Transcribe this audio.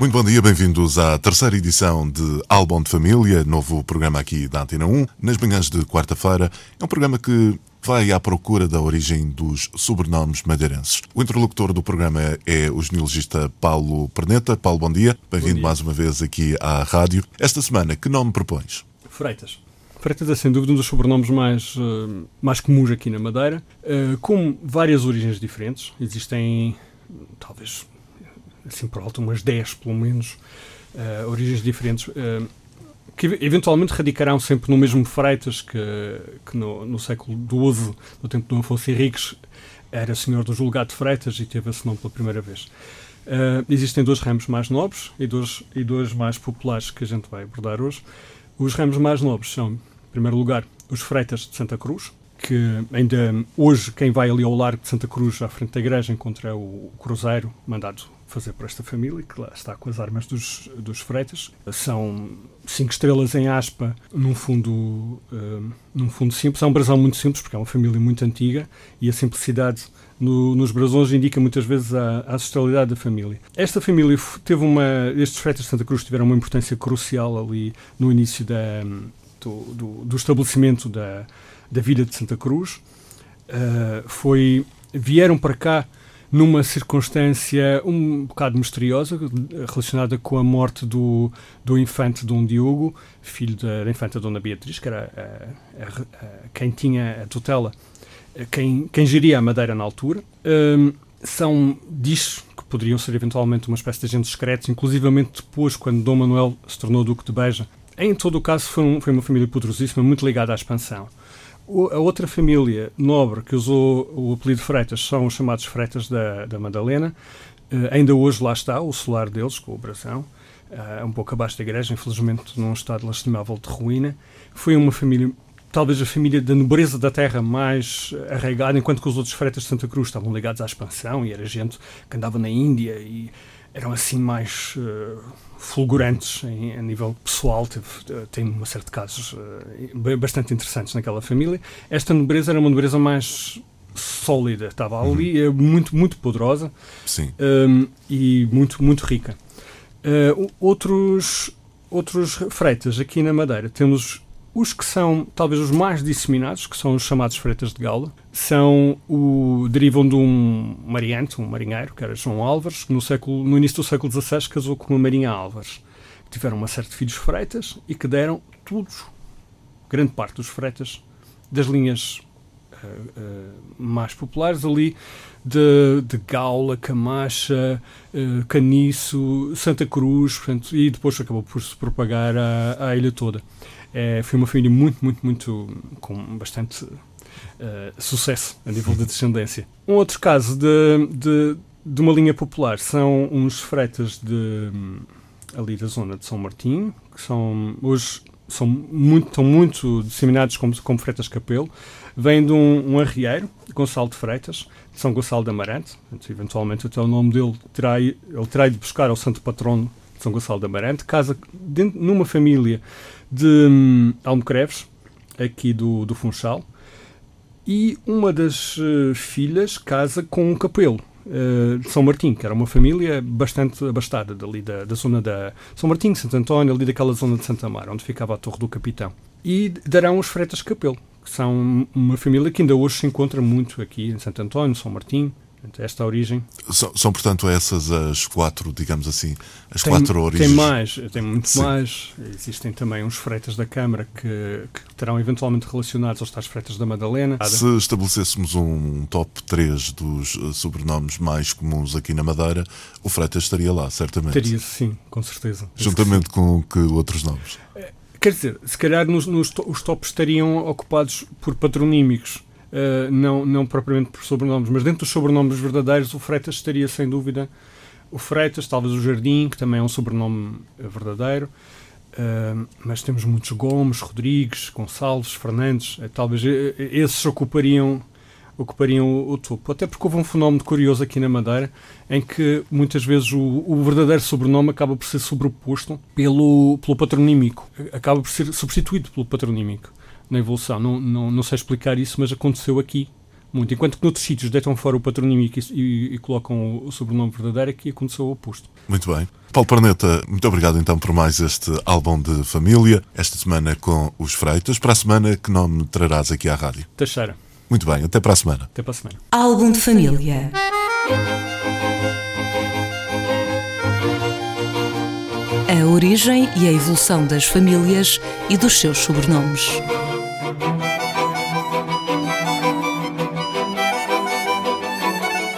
Muito bom dia, bem-vindos à terceira edição de Álbum de Família, novo programa aqui da Antena 1, nas manhãs de quarta-feira. É um programa que vai à procura da origem dos sobrenomes madeirenses. O interlocutor do programa é o genealogista Paulo Perneta. Paulo, bom dia. Bem-vindo mais uma vez aqui à rádio. Esta semana, que nome propões? Freitas. Freitas é sem dúvida um dos sobrenomes mais, uh, mais comuns aqui na Madeira, uh, com várias origens diferentes. Existem, talvez, assim por alto, umas 10 pelo menos, uh, origens diferentes, uh, que eventualmente radicarão sempre no mesmo Freitas que, que no, no, século XII, no tempo de Dom Afonso Henriques, era senhor do julgado de Freitas e teve esse nome pela primeira vez. Uh, existem dois ramos mais nobres e dois, e dois mais populares que a gente vai abordar hoje. Os ramos mais nobres são, em primeiro lugar, os Freitas de Santa Cruz, que ainda hoje quem vai ali ao Largo de Santa Cruz, à frente da igreja, encontra o cruzeiro mandado fazer para esta família, que lá está com as armas dos, dos freitas. São cinco estrelas em aspa, num fundo, uh, num fundo simples. É um brasão muito simples, porque é uma família muito antiga, e a simplicidade no, nos brasões indica muitas vezes a, a ancestralidade da família. Esta família teve uma... Estes freitas de Santa Cruz tiveram uma importância crucial ali no início da, do, do, do estabelecimento da, da vida de Santa Cruz. Uh, foi, vieram para cá numa circunstância um bocado misteriosa, relacionada com a morte do, do infante Dom Diogo, filho da, da infanta Dona Beatriz, que era a, a, a, quem tinha a tutela, quem, quem geria a Madeira na altura. São, diz que poderiam ser eventualmente uma espécie de agentes secretos, inclusivamente depois, quando Dom Manuel se tornou Duque de Beja. Em todo o caso, foi, um, foi uma família poderosíssima, muito ligada à expansão a outra família nobre que usou o apelido Freitas são os chamados Freitas da, da Madalena. Uh, ainda hoje lá está o solar deles, com o brasão, uh, um pouco abaixo da igreja, infelizmente num estado lastimável de ruína. Foi uma família, talvez a família da nobreza da terra mais arraigada, enquanto que os outros Freitas de Santa Cruz estavam ligados à expansão e era gente que andava na Índia e eram assim mais uh, fulgurantes em, a nível pessoal. Teve, uh, tem uma série de casos uh, bastante interessantes naquela família. Esta nobreza era uma nobreza mais sólida, estava uhum. ali, uhum. muito, muito poderosa Sim. Um, e muito, muito rica. outros, outros freitas aqui na Madeira temos os que são talvez os mais disseminados, que são os chamados freitas de Gaula, são o, derivam de um mariante, um marinheiro, que era João Álvares, que no, século, no início do século XVI casou com uma Marinha Álvares. Tiveram uma série de filhos freitas e que deram todos, grande parte dos freitas, das linhas uh, uh, mais populares ali, de, de Gaula, Camacha, uh, Caniço, Santa Cruz, portanto, e depois acabou por se propagar à, à ilha toda. É, foi uma família muito, muito, muito. com bastante uh, sucesso a nível de descendência. Um outro caso de, de, de uma linha popular são uns freitas de, ali da zona de São Martinho, que são hoje são muito, estão muito disseminados como, como Freitas Capelo, vem de um, um arrieiro, Gonçalo de Freitas, de São Gonçalo de Amarante, eventualmente até o nome dele terá, ele terá ido buscar ao santo patrono de São Gonçalo de Amarante, casa dentro, numa família de um, Almocreves, aqui do, do Funchal, e uma das uh, filhas casa com um capelo uh, de São Martim, que era uma família bastante abastada dali da, da zona da São Martim, Santo António, ali daquela zona de Santa Mar, onde ficava a Torre do Capitão. E darão os Freitas Capelo, que são uma família que ainda hoje se encontra muito aqui em Santo António, São Martim, esta origem. São, são, portanto, essas as quatro, digamos assim, as tem, quatro origens. Tem mais, tem muito Sim. mais. Existem também uns freitas da Câmara que, que terão eventualmente relacionados aos tais freitas da Madalena. Se estabelecêssemos um top 3 dos eh, sobrenomes mais comuns aqui na Madeira, o Freitas estaria lá, certamente. Teria, sim, com certeza. Juntamente que com que outros nomes? É, quer dizer, se calhar nos, nos, os tops estariam ocupados por patronímicos uh, não, não propriamente por sobrenomes, mas dentro dos sobrenomes verdadeiros, o Freitas estaria sem dúvida o Freitas, talvez o Jardim, que também é um sobrenome verdadeiro. Uh, mas temos muitos Gomes, Rodrigues, Gonçalves, Fernandes, talvez esses ocupariam, ocupariam o, o, topo. Até porque houve um fenómeno curioso aqui na Madeira em que muitas vezes o, o verdadeiro sobrenome acaba por ser sobreposto pelo, pelo patronímico, acaba por ser substituído pelo patronímico na evolução. Não, não, não sei explicar isso, mas aconteceu aqui muito. Enquanto que noutros sítios deitam fora o patronímico e, e, e, colocam o, o sobrenome verdadeiro, aqui aconteceu o oposto. Muito bem. Paulo Parneta, muito obrigado então por mais este álbum de família, esta semana com os Freitas. Para a semana, que nome trarás aqui à rádio? Teixeira. Muito bem, até para a semana. Até para a semana. Álbum de família. A origem e a evolução das famílias e dos seus sobrenomes.